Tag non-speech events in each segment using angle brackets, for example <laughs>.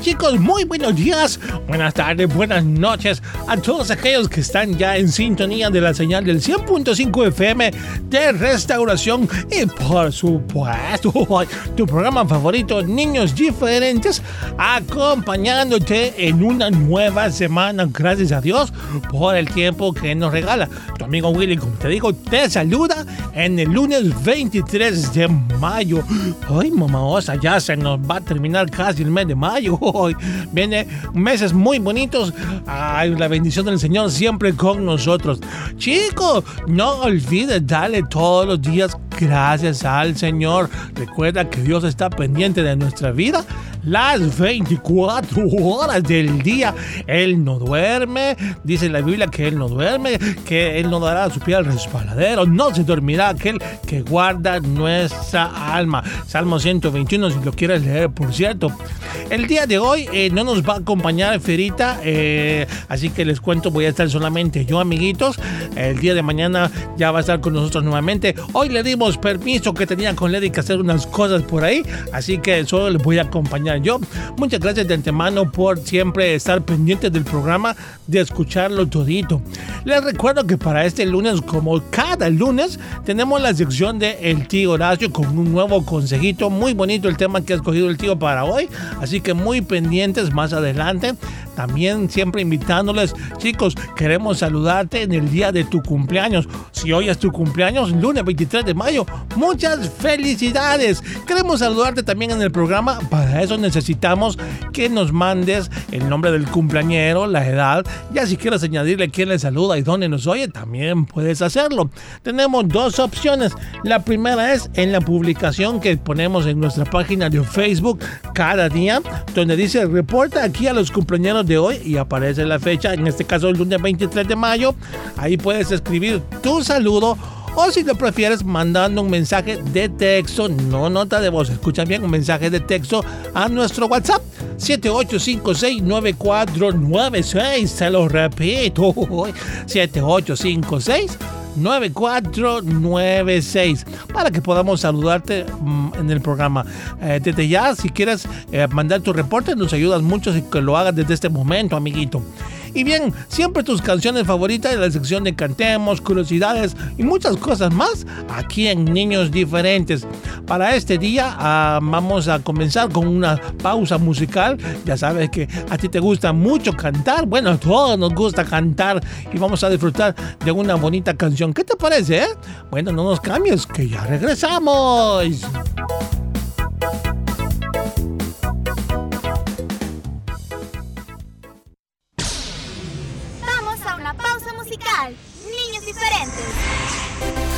chicos, muy buenos días, buenas tardes, buenas noches a todos aquellos que están ya en sintonía de la señal del 100.5 FM de restauración y por supuesto <laughs> tu programa favorito Niños Diferentes acompañándote en una nueva semana, gracias a Dios por el tiempo que nos regala. Tu amigo Willy, como te digo, te saluda en el lunes 23 de mayo. Ay, mamá osa, ya se nos va a terminar casi el mes de mayo. Hoy viene meses muy bonitos. Ay, la bendición del Señor siempre con nosotros. Chicos, no olvides darle todos los días gracias al Señor. Recuerda que Dios está pendiente de nuestra vida las 24 horas del día. Él no duerme. Dice la Biblia que Él no duerme, que Él no dará su pie al resbaladero. No se dormirá aquel que guarda nuestra alma. Salmo 121, si lo quieres leer, por cierto. El día de hoy eh, no nos va a acompañar Ferita, eh, así que les cuento, voy a estar solamente yo, amiguitos. El día de mañana ya va a estar con nosotros nuevamente. Hoy le dimos permiso que tenía con Lady que hacer unas cosas por ahí, así que solo les voy a acompañar yo. Muchas gracias de antemano por siempre estar pendientes del programa, de escucharlo todito. Les recuerdo que para este lunes, como cada lunes, tenemos la sección de El Tío Horacio con un nuevo consejito. Muy bonito el tema que ha escogido el tío para hoy, así que muy pendientes más adelante. También siempre invitándoles, chicos, queremos saludarte en el día de tu cumpleaños. Si hoy es tu cumpleaños, lunes 23 de mayo, muchas felicidades. Queremos saludarte también en el programa. Para eso necesitamos que nos mandes el nombre del cumpleañero, la edad. Ya si quieres añadirle quién le saluda y dónde nos oye, también puedes hacerlo. Tenemos dos opciones. La primera es en la publicación que ponemos en nuestra página de Facebook cada día, donde dice reporta aquí a los cumpleaños de hoy y aparece la fecha, en este caso el lunes 23 de mayo. Ahí puedes escribir tu saludo o si lo prefieres mandando un mensaje de texto, no nota de voz, escucha bien, un mensaje de texto a nuestro WhatsApp 78569496, se lo repito, <laughs> 7856 9496 para que podamos saludarte mm, en el programa. Eh, desde ya, si quieres eh, mandar tu reporte, nos ayudas mucho si que lo hagas desde este momento, amiguito. Y bien, siempre tus canciones favoritas en la sección de cantemos, curiosidades y muchas cosas más aquí en Niños Diferentes. Para este día ah, vamos a comenzar con una pausa musical. Ya sabes que a ti te gusta mucho cantar. Bueno, a todos nos gusta cantar y vamos a disfrutar de una bonita canción. ¿Qué te parece? eh? Bueno, no nos cambies, que ya regresamos. Niños Diferentes.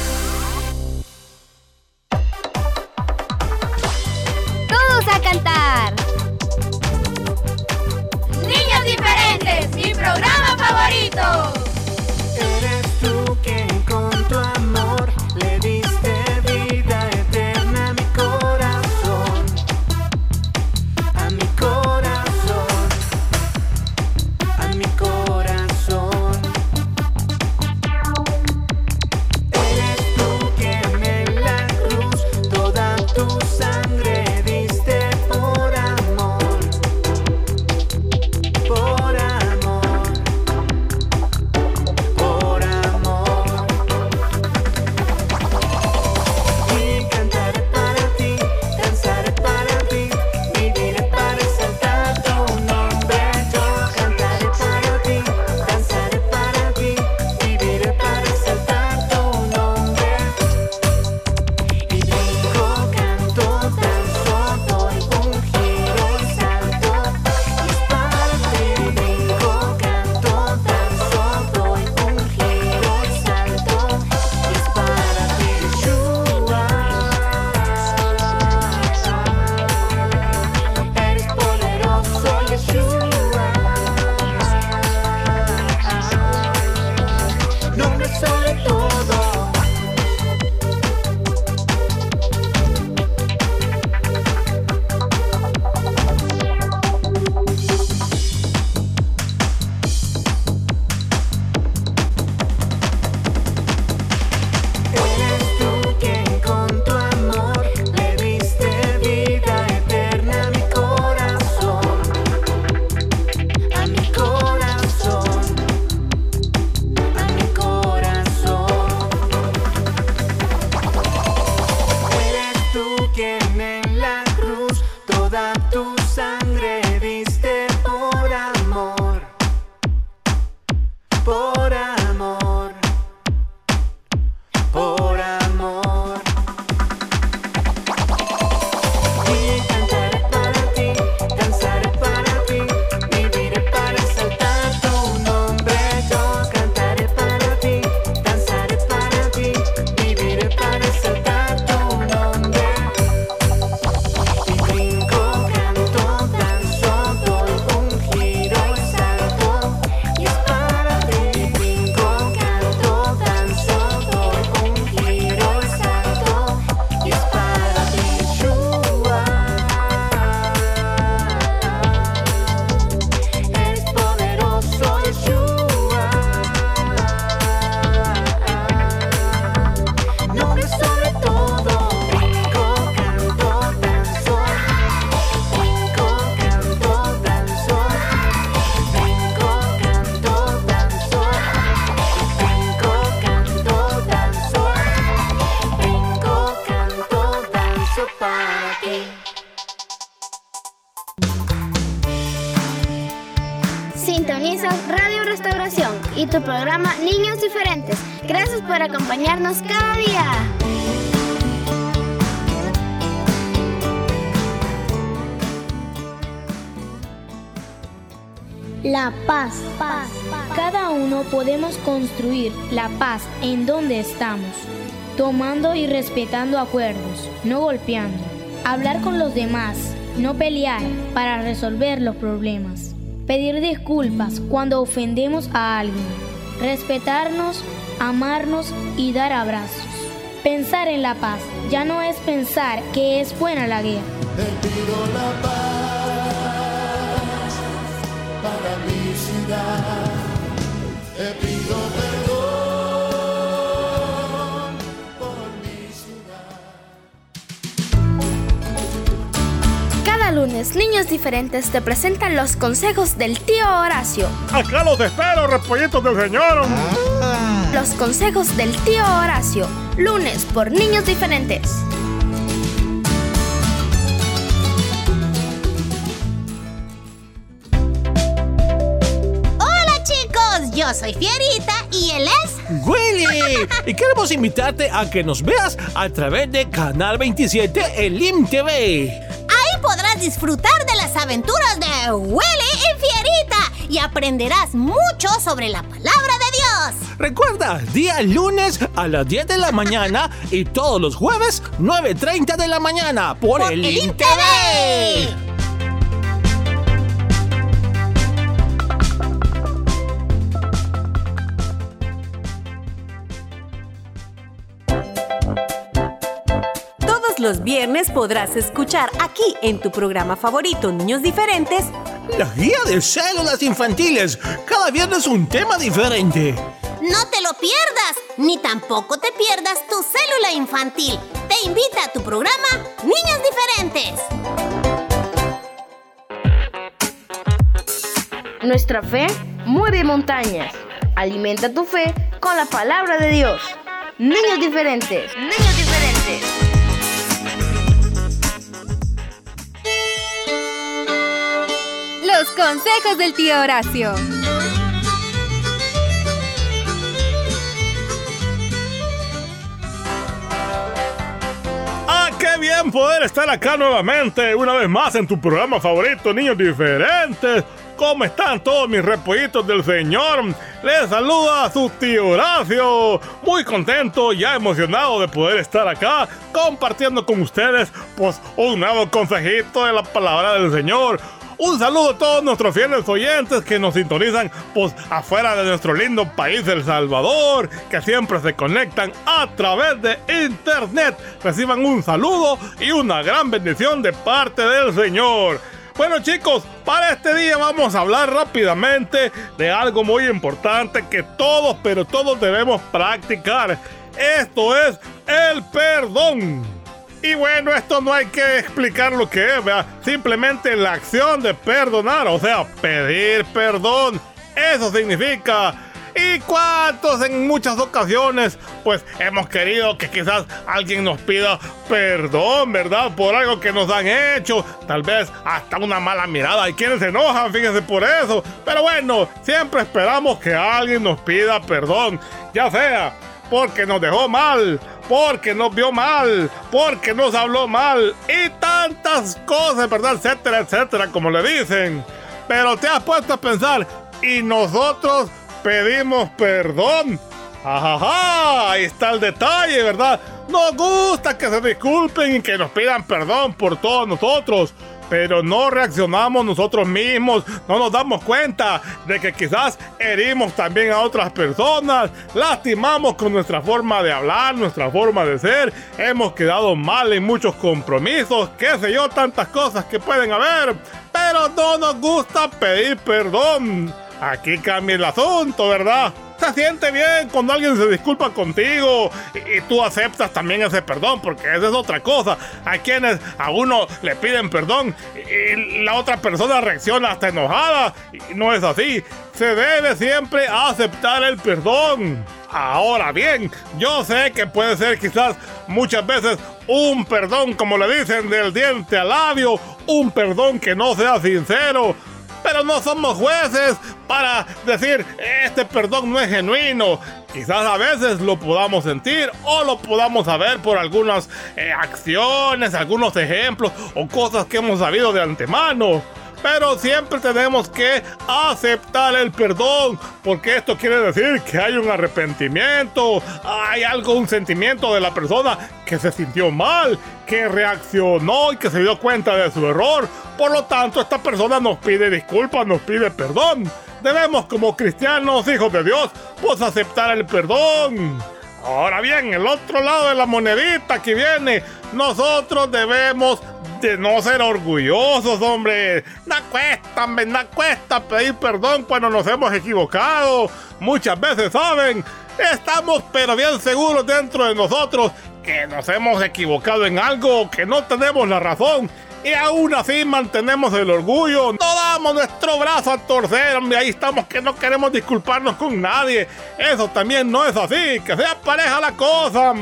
escucharnos cada. La paz, paz, paz. Cada uno podemos construir la paz en donde estamos, tomando y respetando acuerdos, no golpeando, hablar con los demás, no pelear para resolver los problemas, pedir disculpas cuando ofendemos a alguien respetarnos, amarnos y dar abrazos. Pensar en la paz ya no es pensar que es buena la guerra. lunes, Niños Diferentes te presentan los consejos del tío Horacio. Acá los espero, repollitos del señor. Ah. Los consejos del tío Horacio, lunes por Niños Diferentes. Hola chicos, yo soy Fierita y él es... Willy. Y queremos invitarte a que nos veas a través de Canal 27 Elim TV disfrutar de las aventuras de Willy y Fierita y aprenderás mucho sobre la palabra de Dios. Recuerda, día lunes a las 10 de la <laughs> mañana y todos los jueves 9.30 de la mañana por, el, el los viernes podrás escuchar aquí en tu programa favorito Niños Diferentes La guía de células infantiles. Cada viernes un tema diferente. No te lo pierdas, ni tampoco te pierdas tu célula infantil. Te invita a tu programa Niños Diferentes. Nuestra fe mueve montañas. Alimenta tu fe con la palabra de Dios. Niños diferentes. Niños diferentes. Consejos del tío Horacio. ¡Ah, qué bien poder estar acá nuevamente! Una vez más en tu programa favorito, Niños Diferentes. ¿Cómo están todos mis repollitos del Señor? Les saluda su tío Horacio. Muy contento, ya emocionado de poder estar acá compartiendo con ustedes pues un nuevo consejito de la palabra del Señor. Un saludo a todos nuestros fieles oyentes que nos sintonizan pues afuera de nuestro lindo país El Salvador, que siempre se conectan a través de internet. Reciban un saludo y una gran bendición de parte del Señor. Bueno chicos, para este día vamos a hablar rápidamente de algo muy importante que todos, pero todos debemos practicar. Esto es el perdón. Y bueno, esto no hay que explicar lo que es. Simplemente la acción de perdonar, o sea, pedir perdón. Eso significa. ¿Y cuántos en muchas ocasiones pues hemos querido que quizás alguien nos pida perdón, ¿verdad? Por algo que nos han hecho, tal vez hasta una mala mirada. Hay quienes se enojan, fíjense por eso. Pero bueno, siempre esperamos que alguien nos pida perdón, ya sea porque nos dejó mal, porque nos vio mal, porque nos habló mal y tantas cosas, ¿verdad? Etcétera, etcétera, como le dicen. Pero te has puesto a pensar, ¿y nosotros pedimos perdón? Ajaja, ahí está el detalle, ¿verdad? Nos gusta que se disculpen y que nos pidan perdón por todos nosotros. Pero no reaccionamos nosotros mismos, no nos damos cuenta de que quizás herimos también a otras personas, lastimamos con nuestra forma de hablar, nuestra forma de ser, hemos quedado mal en muchos compromisos, qué sé yo, tantas cosas que pueden haber, pero no nos gusta pedir perdón. Aquí cambia el asunto, ¿verdad? Se siente bien cuando alguien se disculpa contigo y, y tú aceptas también ese perdón, porque esa es otra cosa. Hay quienes a uno le piden perdón y, y la otra persona reacciona hasta enojada. Y no es así. Se debe siempre aceptar el perdón. Ahora bien, yo sé que puede ser quizás muchas veces un perdón, como le dicen, del diente al labio, un perdón que no sea sincero. Pero no somos jueces para decir este perdón no es genuino. Quizás a veces lo podamos sentir o lo podamos saber por algunas eh, acciones, algunos ejemplos o cosas que hemos sabido de antemano. Pero siempre tenemos que aceptar el perdón, porque esto quiere decir que hay un arrepentimiento, hay algo, un sentimiento de la persona que se sintió mal, que reaccionó y que se dio cuenta de su error. Por lo tanto, esta persona nos pide disculpas, nos pide perdón. Debemos como cristianos, hijos de Dios, pues aceptar el perdón. Ahora bien, el otro lado de la monedita que viene, nosotros debemos de no ser orgullosos, hombre. No cuesta, no cuesta pedir perdón cuando nos hemos equivocado. Muchas veces, ¿saben? Estamos pero bien seguros dentro de nosotros que nos hemos equivocado en algo, que no tenemos la razón. Y aún así mantenemos el orgullo. No damos nuestro brazo a torcer, hombre. Ahí estamos que no queremos disculparnos con nadie. Eso también no es así. Que sea pareja la cosa.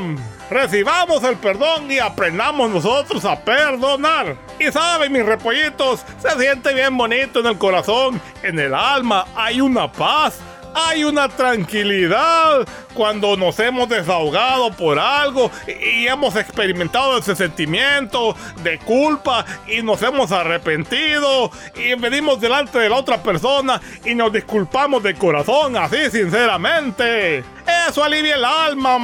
Recibamos el perdón y aprendamos nosotros a perdonar. Y saben, mis repollitos, se siente bien bonito en el corazón, en el alma. Hay una paz. hay una tranquilidad cuando nos hemos desahogado por algo y, hemos experimentado ese sentimiento de culpa y nos hemos arrepentido y venimos delante de la otra persona y nos disculpamos de corazón, así sinceramente. Eso alivia el alma.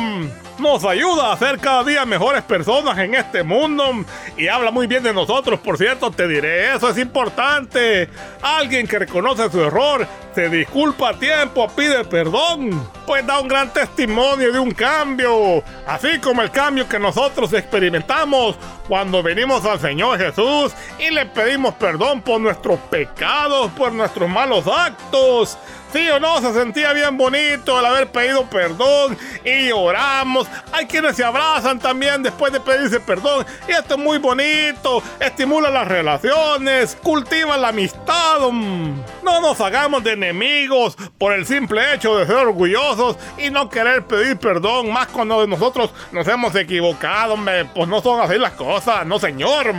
Nos ayuda a ser cada día mejores personas en este mundo. Y habla muy bien de nosotros, por cierto, te diré, eso es importante. Alguien que reconoce su error, se disculpa a tiempo, pide perdón, pues da un gran testimonio de un cambio. Así como el cambio que nosotros experimentamos cuando venimos al Señor Jesús y le pedimos perdón por nuestros pecados, por nuestros malos actos. Sí o no, se sentía bien bonito el haber pedido perdón y oramos. Hay quienes se abrazan también después de pedirse perdón. Y esto es muy bonito, estimula las relaciones, cultiva la amistad. mm. No nos hagamos de enemigos por el simple hecho de ser orgullosos y no querer pedir perdón, más cuando nosotros nos hemos equivocado. Pues no son así las cosas, no señor.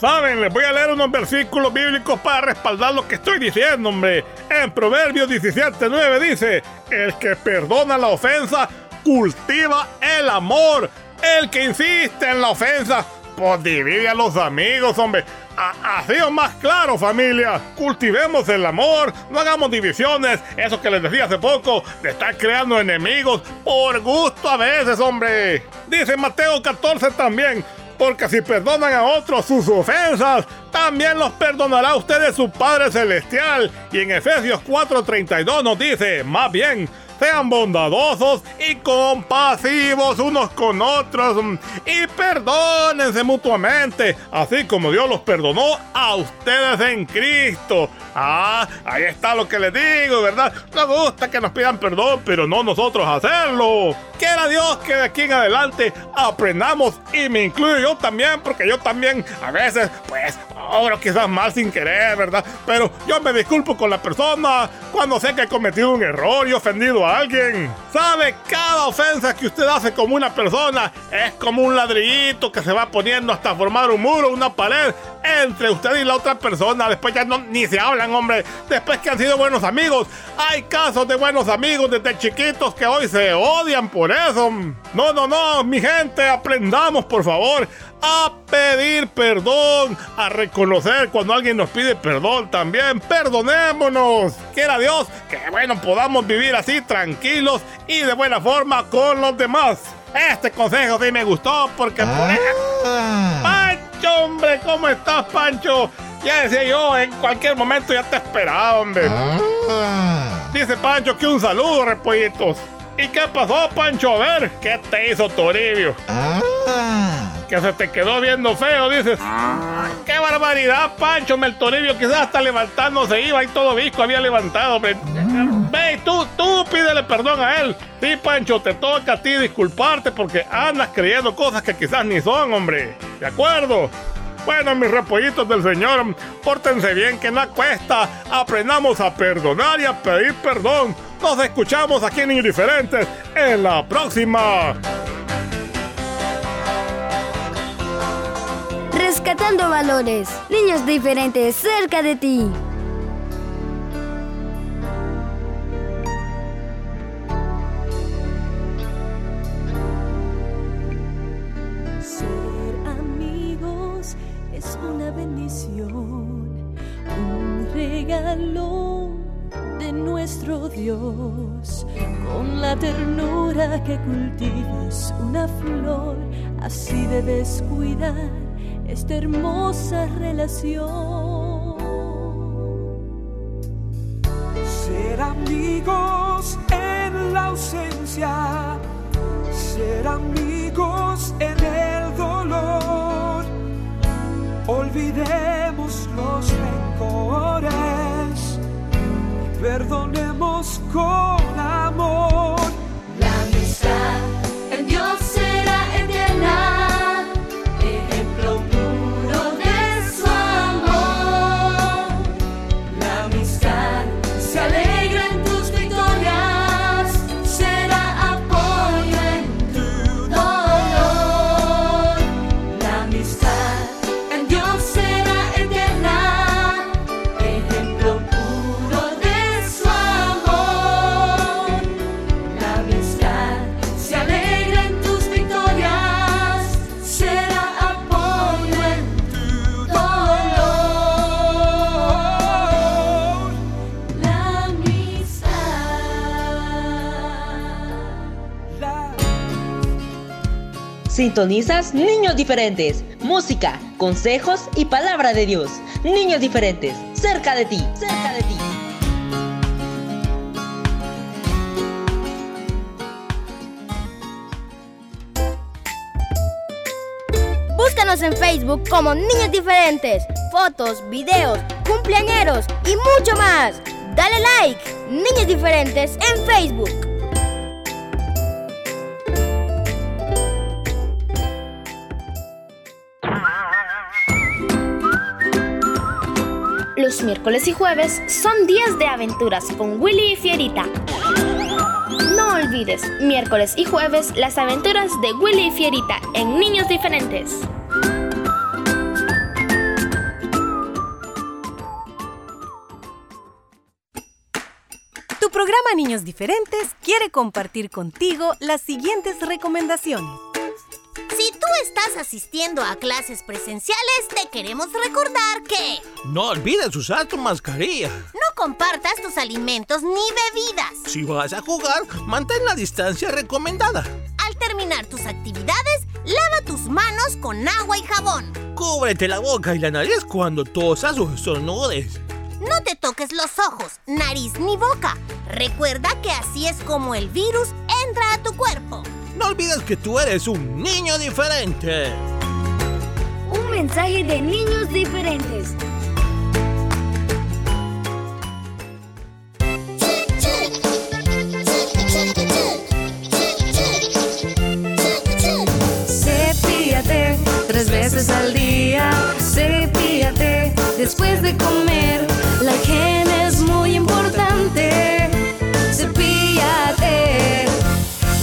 Saben, les voy a leer unos versículos bíblicos para respaldar lo que estoy diciendo, hombre. En Proverbios 17:9 dice: El que perdona la ofensa cultiva el amor. El que insiste en la ofensa, pues divide a los amigos, hombre. Así o más claro, familia. Cultivemos el amor, no hagamos divisiones. Eso que les decía hace poco, de estar creando enemigos por gusto a veces, hombre. Dice Mateo 14 también. Porque si perdonan a otros sus ofensas, también los perdonará a ustedes su Padre Celestial. Y en Efesios 4:32 nos dice, más bien, sean bondadosos y compasivos unos con otros mm, y perdónense mutuamente, así como Dios los perdonó a ustedes en Cristo. Ah, ahí está lo que les digo, ¿verdad? Nos gusta que nos pidan perdón, pero no nosotros hacerlo. Quiera Dios que de aquí en adelante aprendamos y me incluyo yo también, porque yo también a veces, pues, ahora quizás mal sin querer, ¿verdad? Pero yo me disculpo con la persona cuando sé que he cometido un error y ofendido a alguien. ¿Sabe? Cada ofensa que usted hace como una persona es como un ladrillito que se va poniendo hasta formar un muro, una pared entre usted y la otra persona. Después ya no, ni se hablan, hombre. Después que han sido buenos amigos. Hay casos de buenos amigos desde chiquitos que hoy se odian por eso. No, no, no, mi gente, aprendamos, por favor, a pedir perdón, a reconocer cuando alguien nos pide perdón también. Perdonémonos. Quiera Dios que, bueno, podamos vivir así tranquilos y de buena forma con los demás. Este consejo sí me gustó porque por ejemplo, Pancho, hombre, ¿cómo estás, Pancho? Ya decía yo, en cualquier momento ya te esperaba, hombre. Dice Pancho que un saludo, repollitos. ¿Y qué pasó, Pancho? A ver, ¿qué te hizo Toribio? Que se te quedó viendo feo, dices. ¡Qué barbaridad, Pancho! El Toribio quizás hasta levantándose iba y todo visco había levantado, hombre. Ve, tú, tú pídele perdón a él. Sí, Pancho, te toca a ti disculparte porque andas creyendo cosas que quizás ni son, hombre. ¿De acuerdo? Bueno, mis repollitos del Señor, pórtense bien que no cuesta. Aprendamos a perdonar y a pedir perdón. Nos escuchamos aquí en Indiferentes en la próxima. Rescatando valores. Niños diferentes cerca de ti. Ser amigos es una bendición, un regalo de nuestro Dios. Con la ternura que cultives una flor, así debes cuidar esta hermosa relación. Ser amigos en la ausencia, ser amigos en el dolor. Olvidemos los rencores, perdonemos con Sintonizas Niños Diferentes. Música, consejos y palabra de Dios. Niños Diferentes, cerca de ti, cerca de ti. Búscanos en Facebook como Niños Diferentes. Fotos, videos, cumpleañeros y mucho más. Dale like, Niños Diferentes en Facebook. Miércoles y jueves son días de aventuras con Willy y Fierita. No olvides, miércoles y jueves, las aventuras de Willy y Fierita en Niños Diferentes. Tu programa Niños Diferentes quiere compartir contigo las siguientes recomendaciones. Estás asistiendo a clases presenciales, te queremos recordar que No olvides usar tu mascarilla. no compartas tus alimentos ni bebidas. Si vas a jugar, mantén la distancia recomendada. Al terminar tus actividades, lava tus manos con agua y jabón. Cúbrete la boca y la nariz cuando tosas o estornudes. No te toques los ojos, nariz ni boca. Recuerda que así es como el virus entra a tu cuerpo. No olvides que tú eres un niño diferente. Un mensaje de niños diferentes. Cepíllate tres veces al día. Cepíllate después de comer. La higiene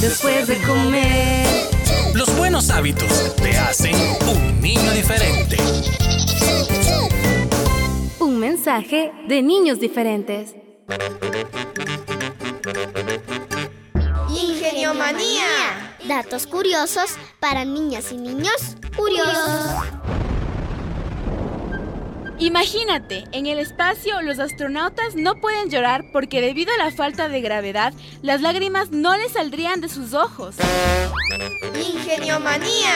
después de comer. Los buenos hábitos te hacen un niño diferente. Un mensaje de niños diferentes. Ingeniomanía. Datos curiosos para niñas y niños curiosos. Imagínate, en el espacio los astronautas no pueden llorar porque debido a la falta de gravedad, las lágrimas no les saldrían de sus ojos. Ingeniomanía.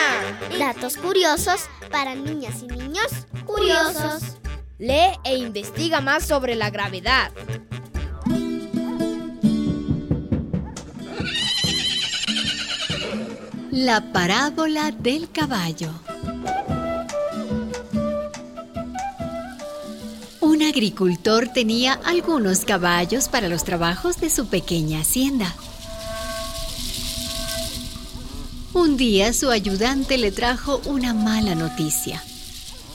Datos curiosos para niñas y niños curiosos. Lee e investiga más sobre la gravedad. La parábola del caballo. Un agricultor tenía algunos caballos para los trabajos de su pequeña hacienda. Un día su ayudante le trajo una mala noticia.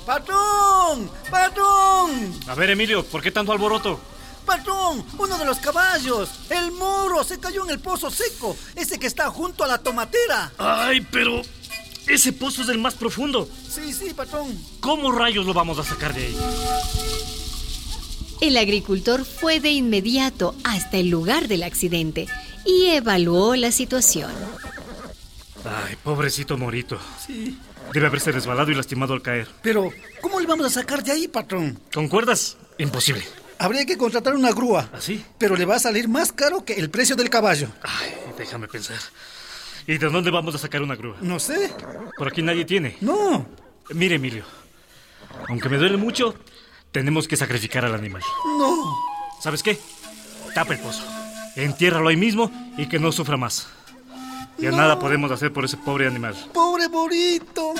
¡Patrón! ¡Patrón! A ver, Emilio, ¿por qué tanto alboroto? ¡Patrón! Uno de los caballos, el moro, se cayó en el pozo seco, ese que está junto a la tomatera. Ay, pero ese pozo es el más profundo. Sí, sí, patrón. ¿Cómo rayos lo vamos a sacar de ahí? El agricultor fue de inmediato hasta el lugar del accidente y evaluó la situación. Ay, pobrecito Morito. Sí. Debe haberse resbalado y lastimado al caer. Pero, ¿cómo le vamos a sacar de ahí, patrón? ¿Con cuerdas? Imposible. Habría que contratar una grúa. ¿Así? Pero le va a salir más caro que el precio del caballo. Ay, déjame pensar. ¿Y de dónde vamos a sacar una grúa? No sé. Por aquí nadie tiene. No. Mire, Emilio. Aunque me duele mucho, tenemos que sacrificar al animal. No. ¿Sabes qué? Tapa el pozo. Entiérralo ahí mismo y que no sufra más. Ya No. nada podemos hacer por ese pobre animal. Pobre Morito.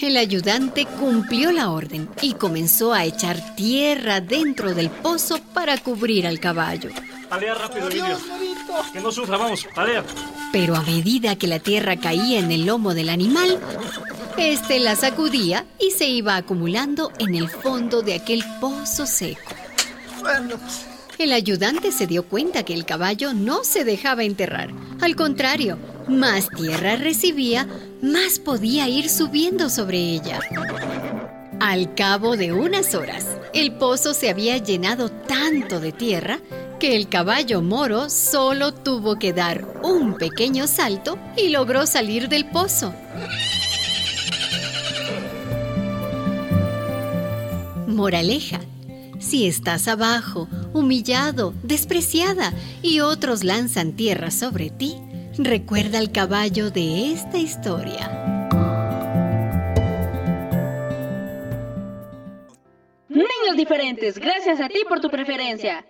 El ayudante cumplió la orden y comenzó a echar tierra dentro del pozo para cubrir al caballo. Palea rápido, Morito. Que no sufra, vamos, palea. Pero a medida que la tierra caía en el lomo del animal, este la sacudía y se iba acumulando en el fondo de aquel pozo seco. Bueno, El ayudante se dio cuenta que el caballo no se dejaba enterrar. Al contrario, más tierra recibía, más podía ir subiendo sobre ella. Al cabo de unas horas, el pozo se había llenado tanto de tierra que el caballo moro solo tuvo que dar un pequeño salto y logró salir del pozo. Moraleja. Si estás abajo, humillado, despreciada y otros lanzan tierra sobre ti, Recuerda el caballo de esta historia. Niños diferentes, gracias a ti por tu preferencia.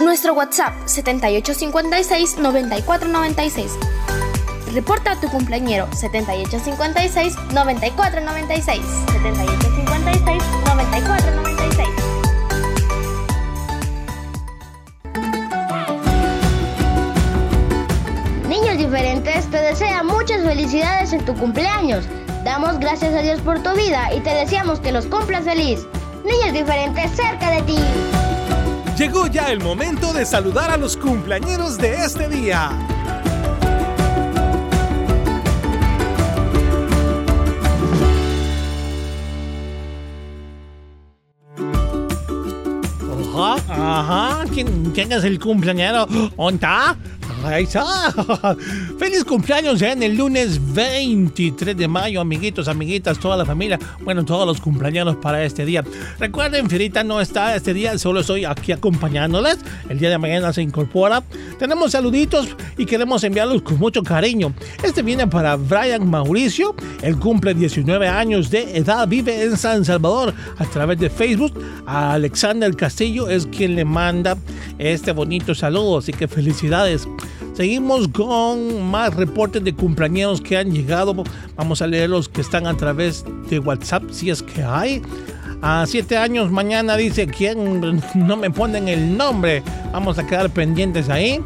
Nuestro WhatsApp 7856-9496. Reporta a tu cumpleañero 7856-9496. 7856-9496. Niños diferentes te desea muchas felicidades en tu cumpleaños. Damos gracias a Dios por tu vida y te deseamos que los cumplas feliz. Niños diferentes cerca de ti. Llegó ya el momento de saludar a los cumpleañeros de este día. ¿Quién, es el cumpleañero? ¿Dónde está? Ahí está. <laughs> Feliz cumpleaños en el lunes 23 de mayo, amiguitos, amiguitas, toda la familia. Bueno, todos los cumpleaños para este día. Recuerden, Fierita no está este día, solo estoy aquí acompañándoles. El día de mañana se incorpora. Tenemos saluditos y queremos enviarlos con mucho cariño. Este viene para Brian Mauricio. Él cumple 19 años de edad, vive en San Salvador a través de Facebook. A Alexander Castillo es quien le manda este bonito saludo, así que felicidades. Seguimos con más reportes de cumpleaños que han llegado. Vamos a leer los que están a través de WhatsApp, si es que hay. A siete años mañana dice quién <laughs> no me ponen el nombre. Vamos a quedar pendientes ahí.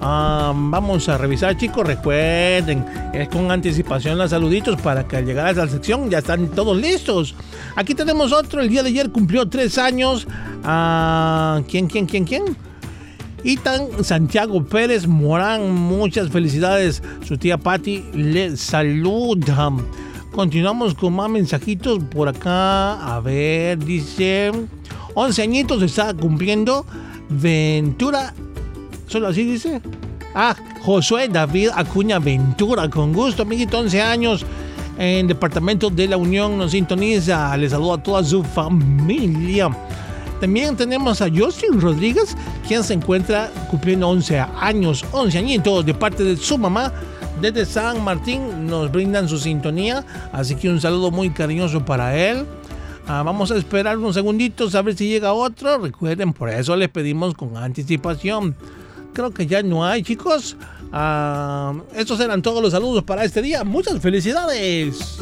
Ah, vamos a revisar, chicos. Recuerden, con anticipación los saluditos para que al llegar a esa sección ya están todos listos. Aquí tenemos otro. El día de ayer cumplió tres años. Ah, ¿Quién, quién, quién, quién? Itan Santiago Pérez Morán, muchas felicidades. Su tía Patti le saluda. Continuamos con más mensajitos por acá. A ver, dice 11 añitos está cumpliendo Ventura. ¿Solo así dice? Ah, Josué David Acuña Ventura, con gusto, amiguito, 11 años. En Departamento de la Unión nos sintoniza. Le saludo a toda su familia. También tenemos a Justin Rodríguez, quien se encuentra cumpliendo 11 años, 11 añitos de parte de su mamá. Desde San Martín nos brindan su sintonía, así que un saludo muy cariñoso para él. Ah, vamos a esperar unos segunditos a ver si llega otro. Recuerden, por eso les pedimos con anticipación. Creo que ya no hay, chicos. Ah, estos eran todos los saludos para este día. Muchas felicidades.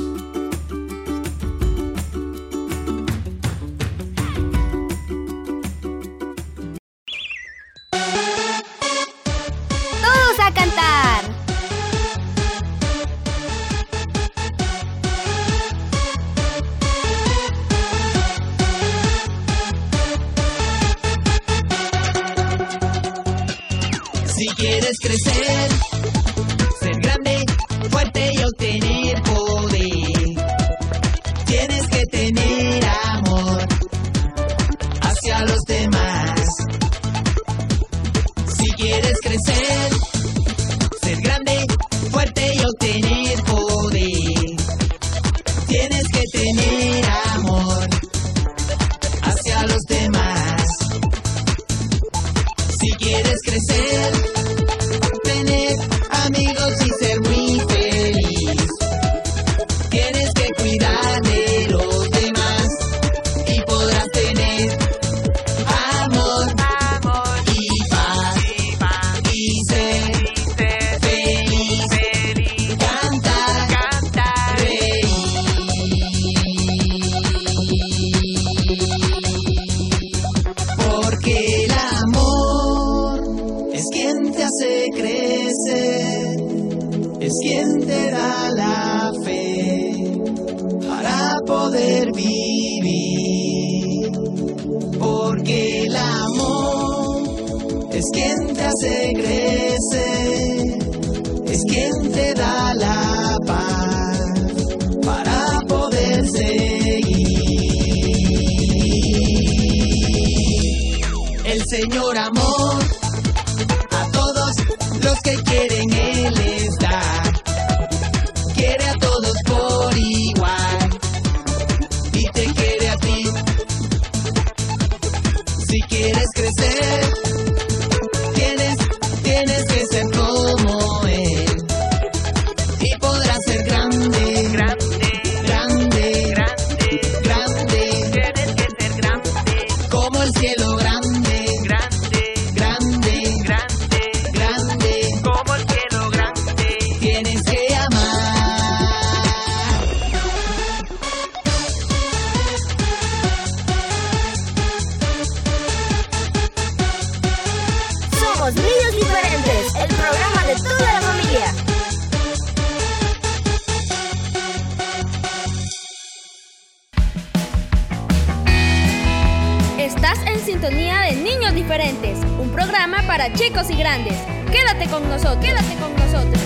Con nosotros.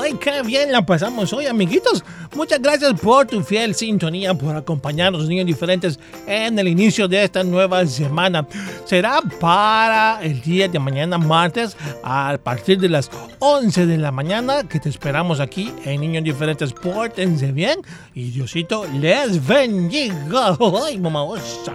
¡Ay, qué bien la pasamos hoy, amiguitos! Muchas gracias por tu fiel sintonía, por acompañarnos, niños diferentes, en el inicio de esta nueva semana. Será para el día de mañana, martes, a partir de las 11 de la mañana, que te esperamos aquí en Niños Diferentes. Pórtense bien y Diosito les bendiga. ¡Ay, mamá! osa!